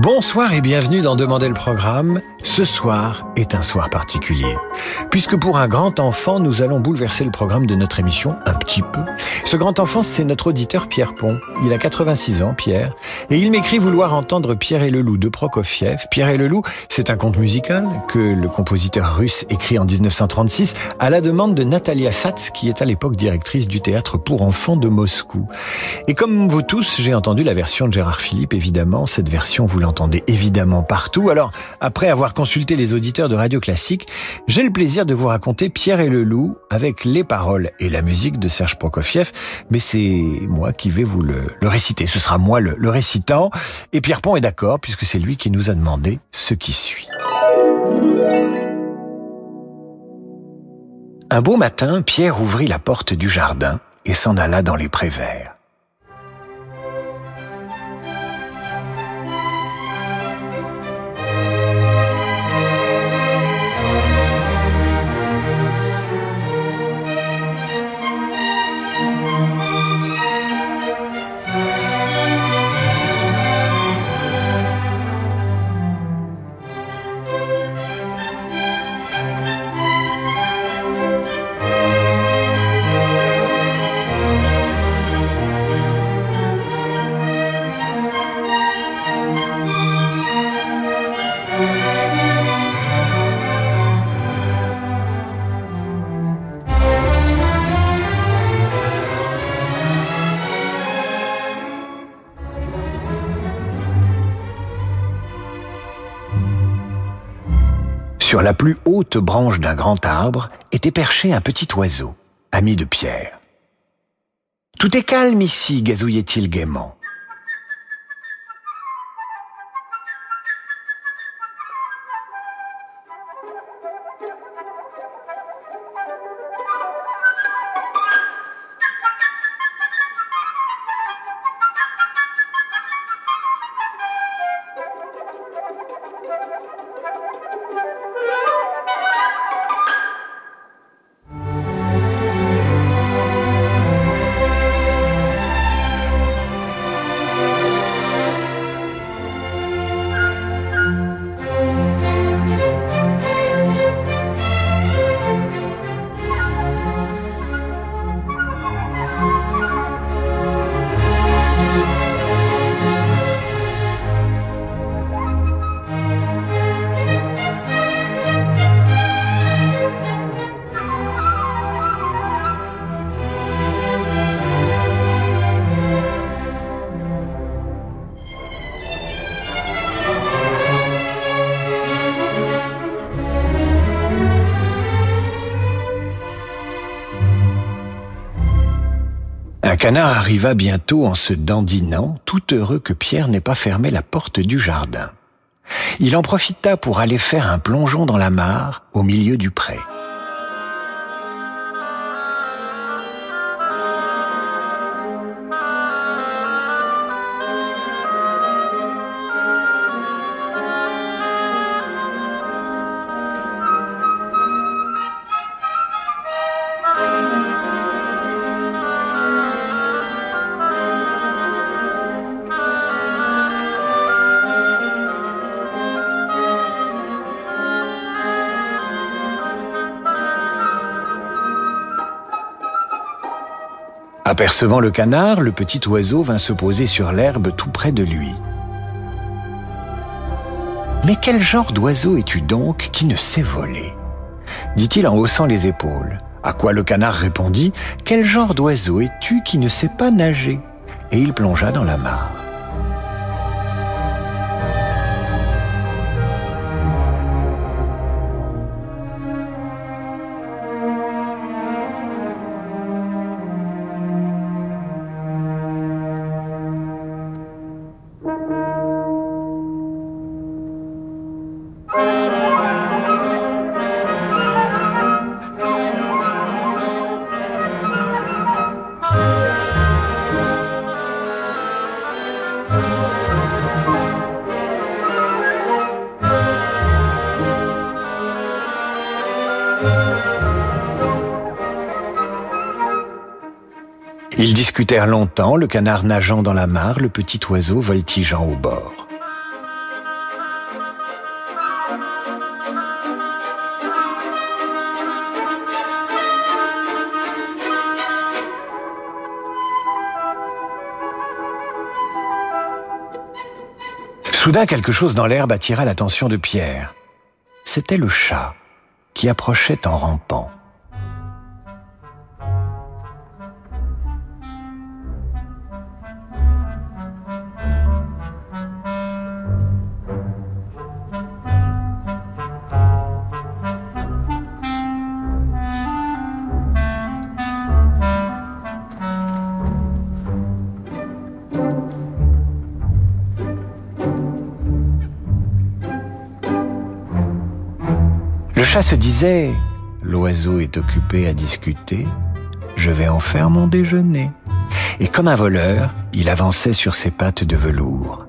Bonsoir et bienvenue dans Demander le programme. Ce soir est un soir particulier, puisque pour un grand enfant, nous allons bouleverser le programme de notre émission un petit peu. Ce grand enfant, c'est notre auditeur Pierre Pont. Il a 86 ans, Pierre, et il m'écrit vouloir entendre Pierre et le loup de Prokofiev. Pierre et le loup, c'est un conte musical que le compositeur russe écrit en 1936 à la demande de Natalia Satz, qui est à l'époque directrice du théâtre pour enfants de Moscou. Et comme vous tous, j'ai entendu la version de Gérard Philippe, évidemment. Cette version, vous l'entendez évidemment partout. Alors, après avoir consulté les auditeurs de Radio Classique, j'ai le plaisir de vous raconter Pierre et le loup avec les paroles et la musique de Serge Prokofiev. Mais c'est moi qui vais vous le, réciter. Ce sera moi le, le récitant. Et Pierre Pont est d'accord puisque c'est lui qui nous a demandé ce qui suit. Un beau matin, Pierre ouvrit la porte du jardin et s'en alla dans les prés verts. Sur la plus haute branche d'un grand arbre était perché un petit oiseau, ami de Pierre. Tout est calme ici, gazouillait-il gaiement. Canard arriva bientôt en se dandinant, tout heureux que Pierre n'ait pas fermé la porte du jardin. Il en profita pour aller faire un plongeon dans la mare au milieu du pré. Apercevant le canard, le petit oiseau vint se poser sur l'herbe tout près de lui. Mais quel genre d'oiseau es-tu donc qui ne sait voler? dit-il en haussant les épaules. À quoi le canard répondit Quel genre d'oiseau es-tu qui ne sais pas nager? Et il plongea dans la mare. Ils discutèrent longtemps, le canard nageant dans la mare, le petit oiseau voltigeant au bord. Soudain, quelque chose dans l'herbe attira l'attention de Pierre. C'était le chat qui approchait en rampant. Chat se disait, l'oiseau est occupé à discuter, je vais en faire mon déjeuner. Et comme un voleur, il avançait sur ses pattes de velours.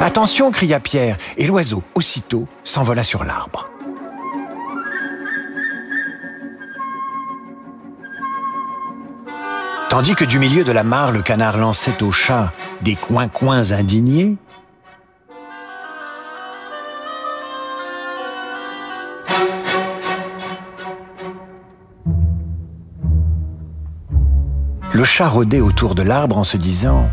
Attention, cria Pierre, et l'oiseau, aussitôt, s'envola sur l'arbre. Tandis que du milieu de la mare, le canard lançait au chat des coins-coins indignés, le chat rôdait autour de l'arbre en se disant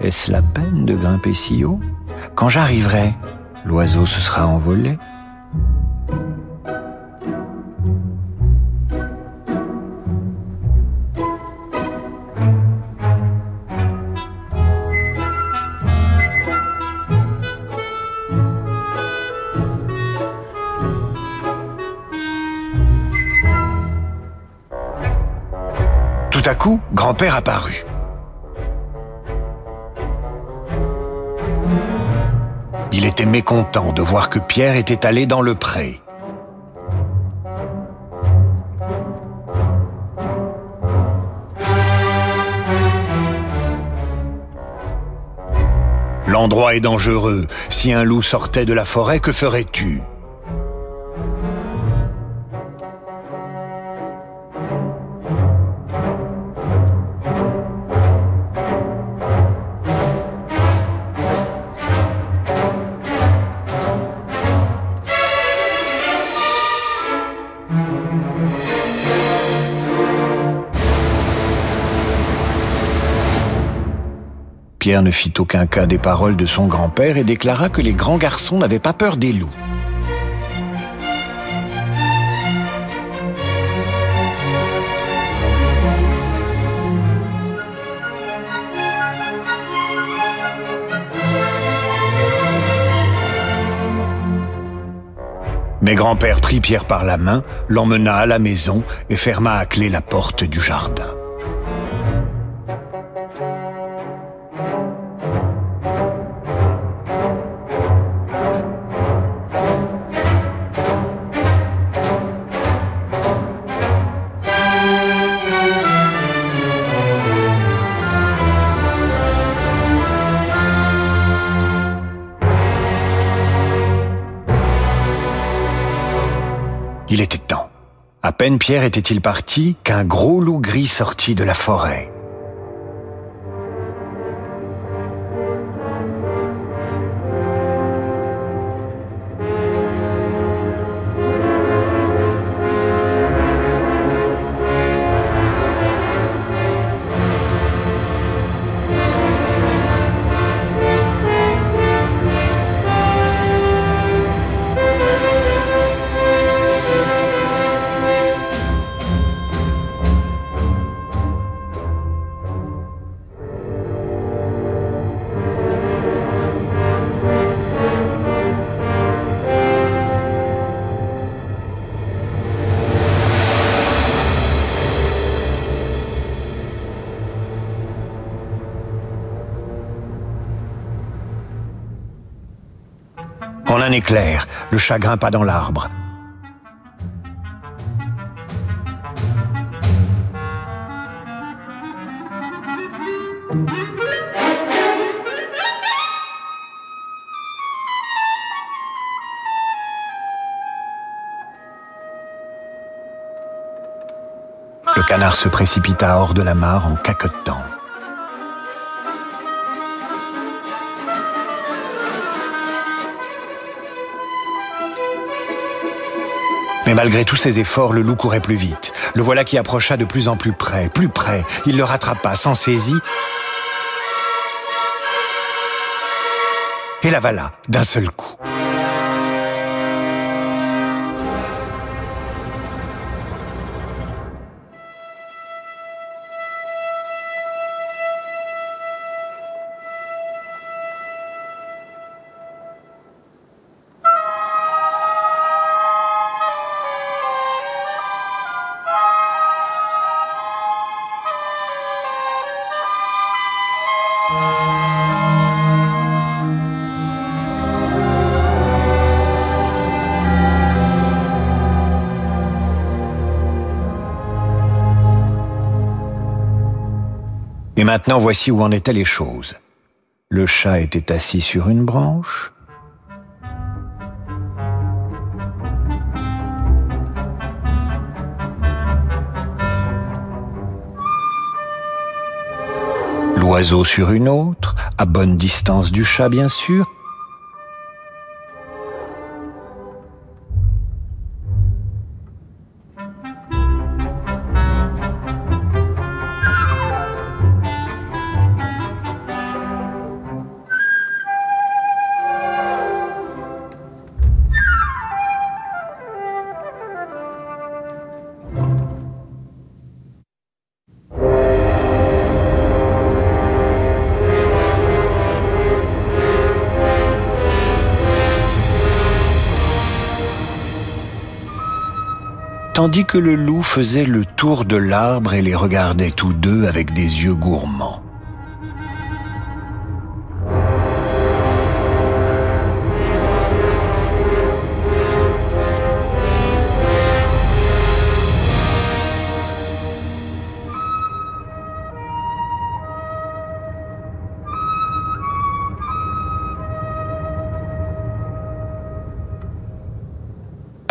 ⁇ Est-ce la peine de grimper si haut? Quand j'arriverai, l'oiseau se sera envolé. Tout à coup, grand-père apparut. Il était mécontent de voir que Pierre était allé dans le pré. L'endroit est dangereux. Si un loup sortait de la forêt, que ferais-tu? Pierre ne fit aucun cas des paroles de son grand-père et déclara que les grands garçons n'avaient pas peur des loups. Mais grand-père prit Pierre par la main, l'emmena à la maison et ferma à clé la porte du jardin. Peine Pierre était-il parti qu'un gros loup gris sortit de la forêt. éclair, le chagrin pas dans l'arbre. Le canard se précipita hors de la mare en caquetant. Malgré tous ses efforts, le loup courait plus vite. Le voilà qui approcha de plus en plus près, plus près. Il le rattrapa, s'en saisit et l'avala d'un seul coup. Maintenant voici où en étaient les choses. Le chat était assis sur une branche. L'oiseau sur une autre, à bonne distance du chat bien sûr, tandis que le loup faisait le tour de l'arbre et les regardait tous deux avec des yeux gourmands.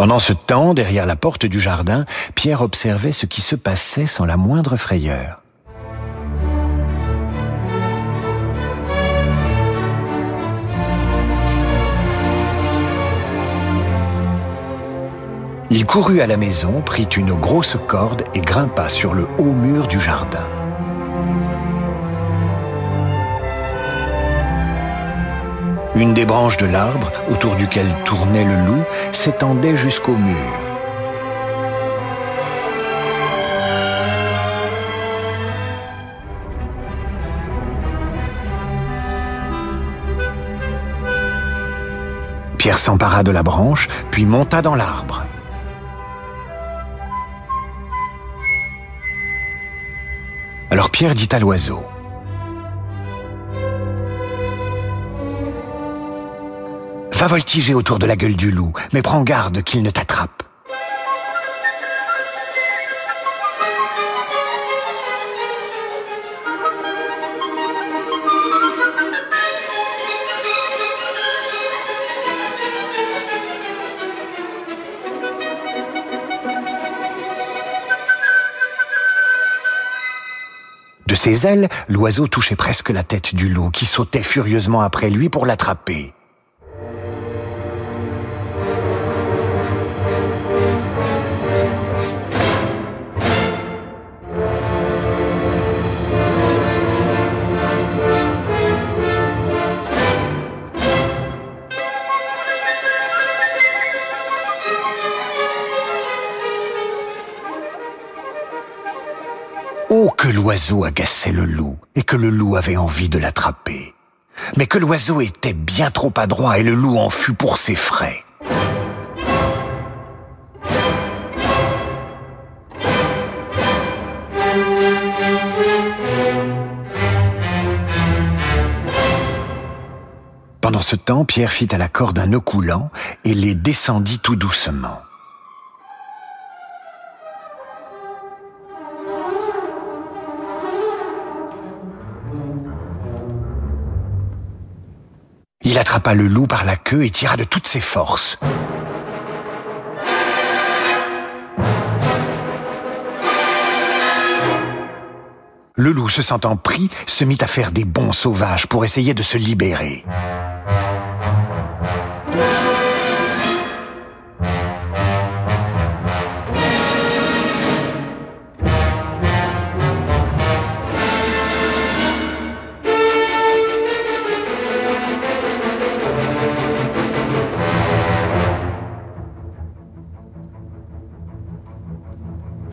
Pendant ce temps, derrière la porte du jardin, Pierre observait ce qui se passait sans la moindre frayeur. Il courut à la maison, prit une grosse corde et grimpa sur le haut mur du jardin. Une des branches de l'arbre, autour duquel tournait le loup, s'étendait jusqu'au mur. Pierre s'empara de la branche, puis monta dans l'arbre. Alors Pierre dit à l'oiseau, Va voltiger autour de la gueule du loup, mais prends garde qu'il ne t'attrape. De ses ailes, l'oiseau touchait presque la tête du loup, qui sautait furieusement après lui pour l'attraper. L'oiseau agaçait le loup, et que le loup avait envie de l'attraper. Mais que l'oiseau était bien trop adroit, et le loup en fut pour ses frais. Pendant ce temps, Pierre fit à la corde un nœud coulant et les descendit tout doucement. Il attrapa le loup par la queue et tira de toutes ses forces. Le loup, se sentant pris, se mit à faire des bonds sauvages pour essayer de se libérer.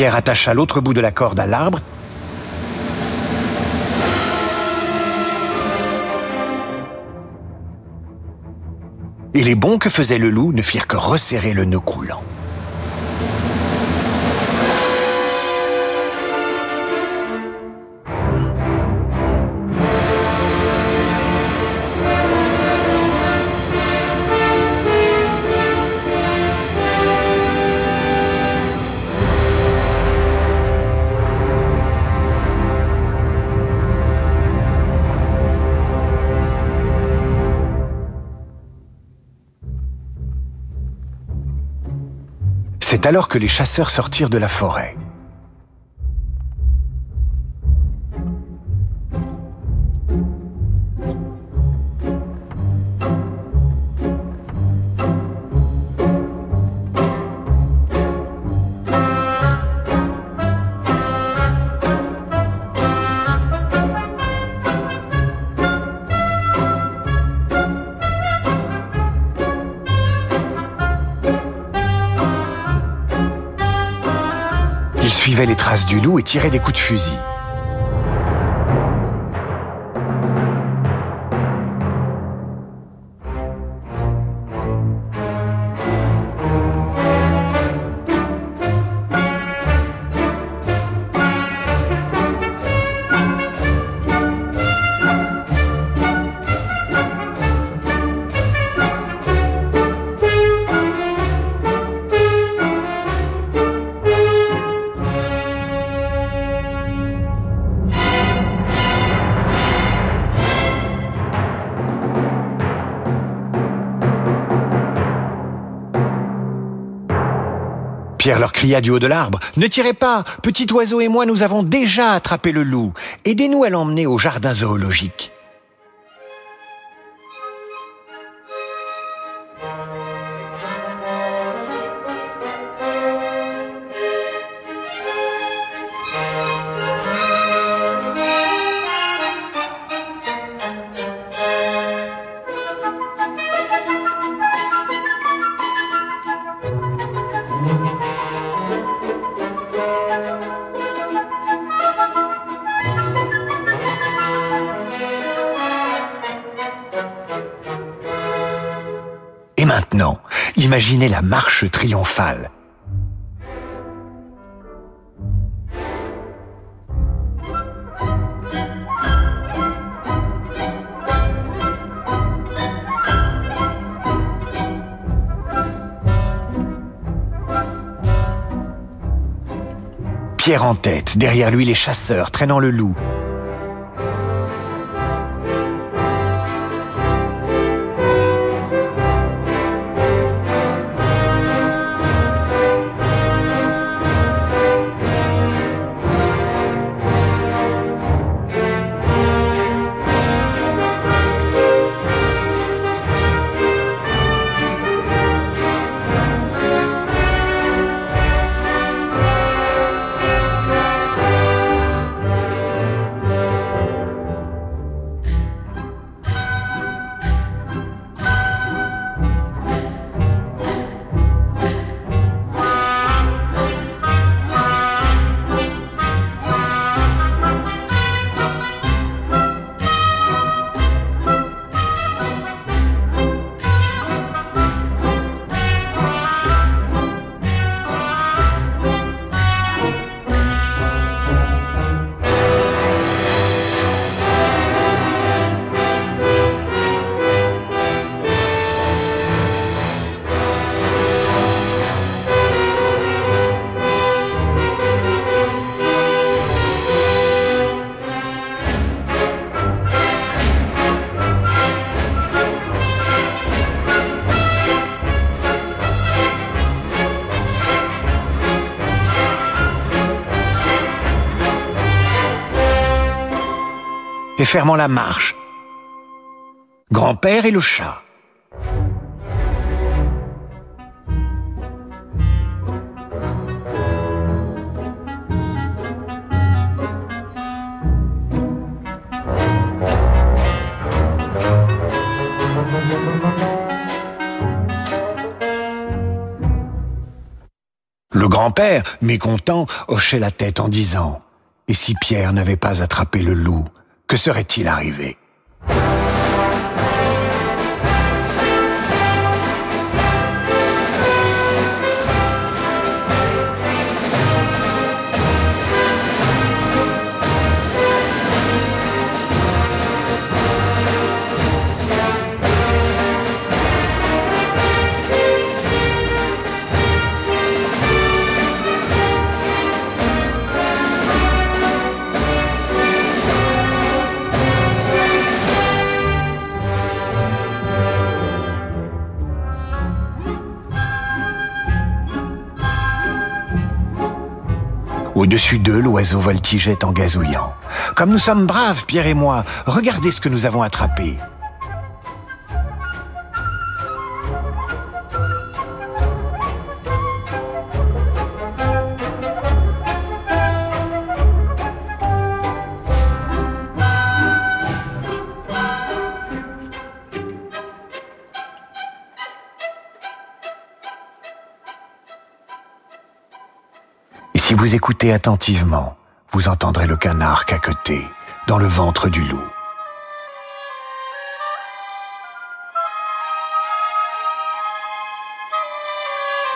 Pierre attacha l'autre bout de la corde à l'arbre et les bonds que faisait le loup ne firent que resserrer le nœud coulant. C'est alors que les chasseurs sortirent de la forêt. Traces du loup et tiraient des coups de fusil. Pierre leur cria du haut de l'arbre. Ne tirez pas, petit oiseau et moi nous avons déjà attrapé le loup. Aidez-nous à l'emmener au jardin zoologique. Imaginez la marche triomphale. Pierre en tête, derrière lui les chasseurs traînant le loup. Et fermant la marche. Grand-père et le chat. Le grand-père, mécontent, hochait la tête en disant Et si Pierre n'avait pas attrapé le loup, que serait-il arrivé? Au-dessus d'eux, l'oiseau voltigeait en gazouillant. Comme nous sommes braves, Pierre et moi, regardez ce que nous avons attrapé. Écoutez attentivement, vous entendrez le canard caqueter dans le ventre du loup.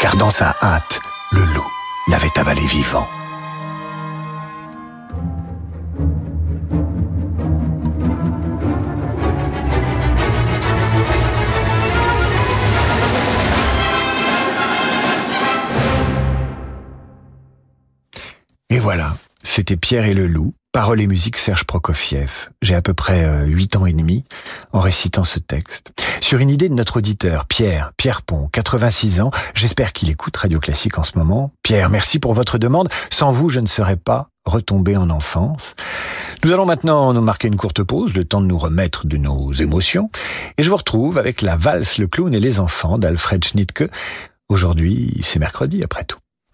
Car dans sa hâte, le loup l'avait avalé vivant. C'était Pierre et le loup, paroles et musique Serge Prokofiev. J'ai à peu près huit ans et demi en récitant ce texte. Sur une idée de notre auditeur, Pierre, Pierre Pont, 86 ans, j'espère qu'il écoute Radio Classique en ce moment. Pierre, merci pour votre demande. Sans vous, je ne serais pas retombé en enfance. Nous allons maintenant nous marquer une courte pause, le temps de nous remettre de nos émotions. Et je vous retrouve avec la valse, le clown et les enfants d'Alfred Schnittke. Aujourd'hui, c'est mercredi après tout.